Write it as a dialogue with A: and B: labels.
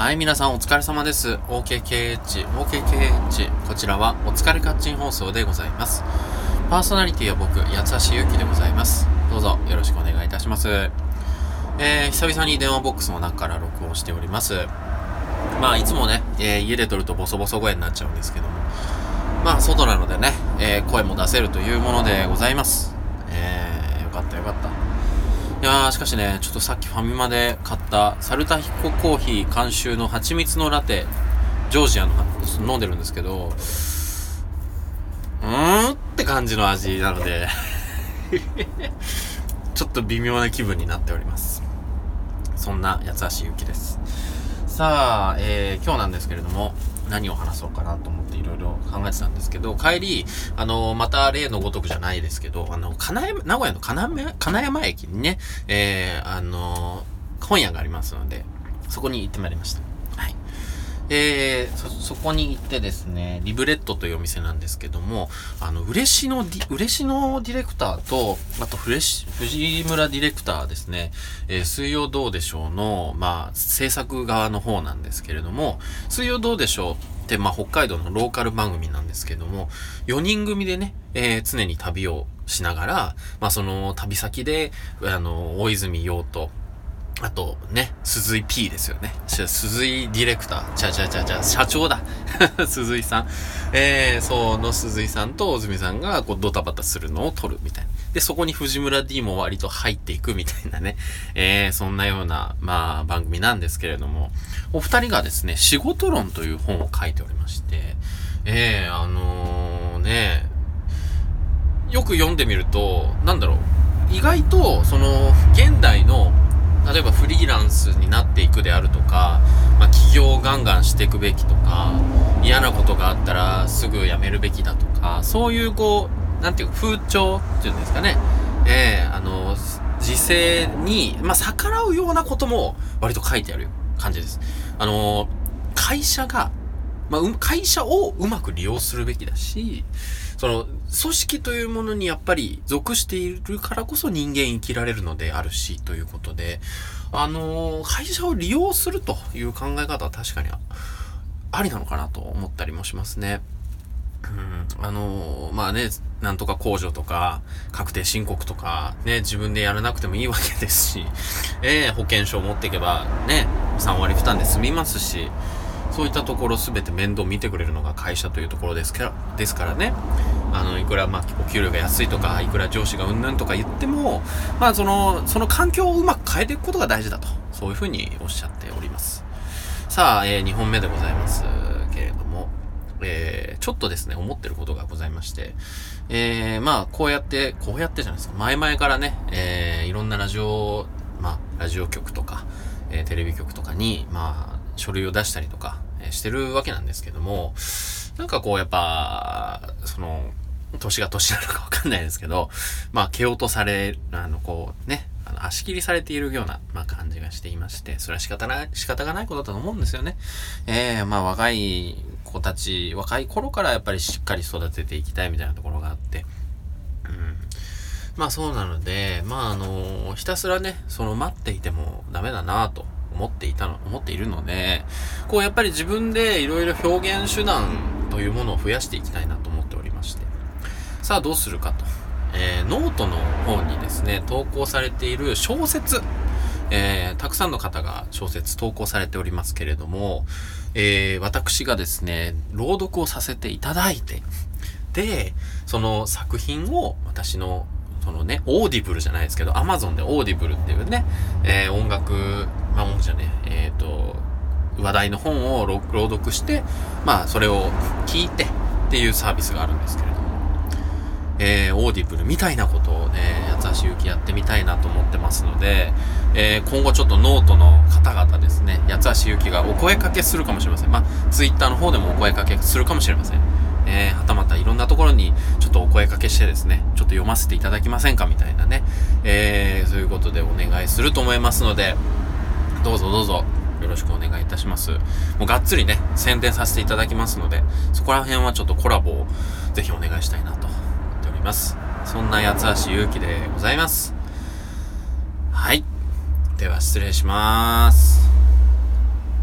A: はい、皆さんお疲れ様です。OKKH、OKKH。こちらはお疲れカッチン放送でございます。パーソナリティは僕、八橋ゆうきでございます。どうぞよろしくお願いいたします。えー、久々に電話ボックスの中から録音しております。まあ、いつもね、えー、家で撮るとボソボソ声になっちゃうんですけども、まあ、外なのでね、えー、声も出せるというものでございます。えー、よかったよかった。いやー、しかしね、ちょっとさっきファミマで買ったサルタヒココーヒー監修の蜂蜜のラテ、ジョージアの飲んでるんですけど、うーんって感じの味なので、ちょっと微妙な気分になっております。そんな八橋ゆきです。さあ、えー、今日なんですけれども、何を話そうかなと思っていろいろ考えてたんですけど、帰り、あの、また例のごとくじゃないですけど、あの、金山、名古屋の金山、金山駅にね、えー、あの、本屋がありますので、そこに行ってまいりました。えー、そ、そこに行ってですね、リブレットというお店なんですけども、あの、嬉しのディ、嬉しのディレクターと、あと、フレッシュ、藤村ディレクターですね、えー、水曜どうでしょうの、まあ、制作側の方なんですけれども、水曜どうでしょうって、まあ、北海道のローカル番組なんですけども、4人組でね、えー、常に旅をしながら、まあ、その旅先で、あの、大泉洋と、あとね、鈴井 P ですよね。鈴井ディレクター。じゃじゃじゃじゃ、社長だ。鈴井さん。えー、その鈴井さんと大泉さんが、こう、ドタバタするのを撮るみたいな。で、そこに藤村 D も割と入っていくみたいなね。えー、そんなような、まあ、番組なんですけれども、お二人がですね、仕事論という本を書いておりまして、えー、あのー、ね、よく読んでみると、なんだろう、意外と、その、現代の、例えばフリーランスになっていくであるとか、まあ、起業をガンガンしていくべきとか、嫌なことがあったらすぐ辞めるべきだとか、そういうこう、なんていうか風潮っていうんですかね。ええー、あの、時勢に、まあ、逆らうようなことも割と書いてある感じです。あの、会社が、まあ、会社をうまく利用するべきだし、その、組織というものにやっぱり属しているからこそ人間生きられるのであるし、ということで、あのー、会社を利用するという考え方は確かにありなのかなと思ったりもしますね。うん、あのー、まあね、なんとか控除とか、確定申告とか、ね、自分でやらなくてもいいわけですし、えー、保険証を持っていけば、ね、3割負担で済みますし、そういったところすべて面倒見てくれるのが会社というところですから、ですからね。あの、いくら、まあ、お給料が安いとか、いくら上司がうんぬんとか言っても、まあ、その、その環境をうまく変えていくことが大事だと。そういうふうにおっしゃっております。さあ、えー、2本目でございますけれども、えー、ちょっとですね、思ってることがございまして、えー、まあ、こうやって、こうやってじゃないですか、前々からね、えー、いろんなラジオ、まあ、ラジオ局とか、えー、テレビ局とかに、まあ、書類を出したりとか、してるわけなんですけども、なんかこうやっぱ、その、年が年なのかわかんないですけど、まあ、蹴落とされ、あの、こう、ね、あの、足切りされているような、まあ、感じがしていまして、それは仕方ない、仕方がないことだと思うんですよね。ええー、まあ、若い子たち、若い頃からやっぱりしっかり育てていきたいみたいなところがあって、うん。まあ、そうなので、まあ、あの、ひたすらね、その待っていてもダメだなと。思っていたの、思っているので、こうやっぱり自分でいろいろ表現手段というものを増やしていきたいなと思っておりまして。さあどうするかと。えー、ノートの方にですね、投稿されている小説。えー、たくさんの方が小説投稿されておりますけれども、えー、私がですね、朗読をさせていただいて、で、その作品を私のそのね、オーディブルじゃないですけど、アマゾンでオーディブルっていうね、えー、音楽、まあ、音楽じゃね、えっ、ー、と、話題の本を朗読して、まあ、それを聞いてっていうサービスがあるんですけれども、えー、オーディブルみたいなことをね、八橋ゆきやってみたいなと思ってますので、えー、今後ちょっとノートの方々ですね、八橋ゆきがお声かけするかもしれません。まあ、ツイッターの方でもお声かけするかもしれません。えー、はたまたいろんなところにちょっとお声かけしてですね、ちょっと読ませていただきませんかみたいなね、えー、そういうことでお願いすると思いますので、どうぞどうぞよろしくお願いいたします。もうがっつりね、宣伝させていただきますので、そこら辺はちょっとコラボをぜひお願いしたいなと思っております。そんな八橋ゆうきでございます。はい。では失礼します。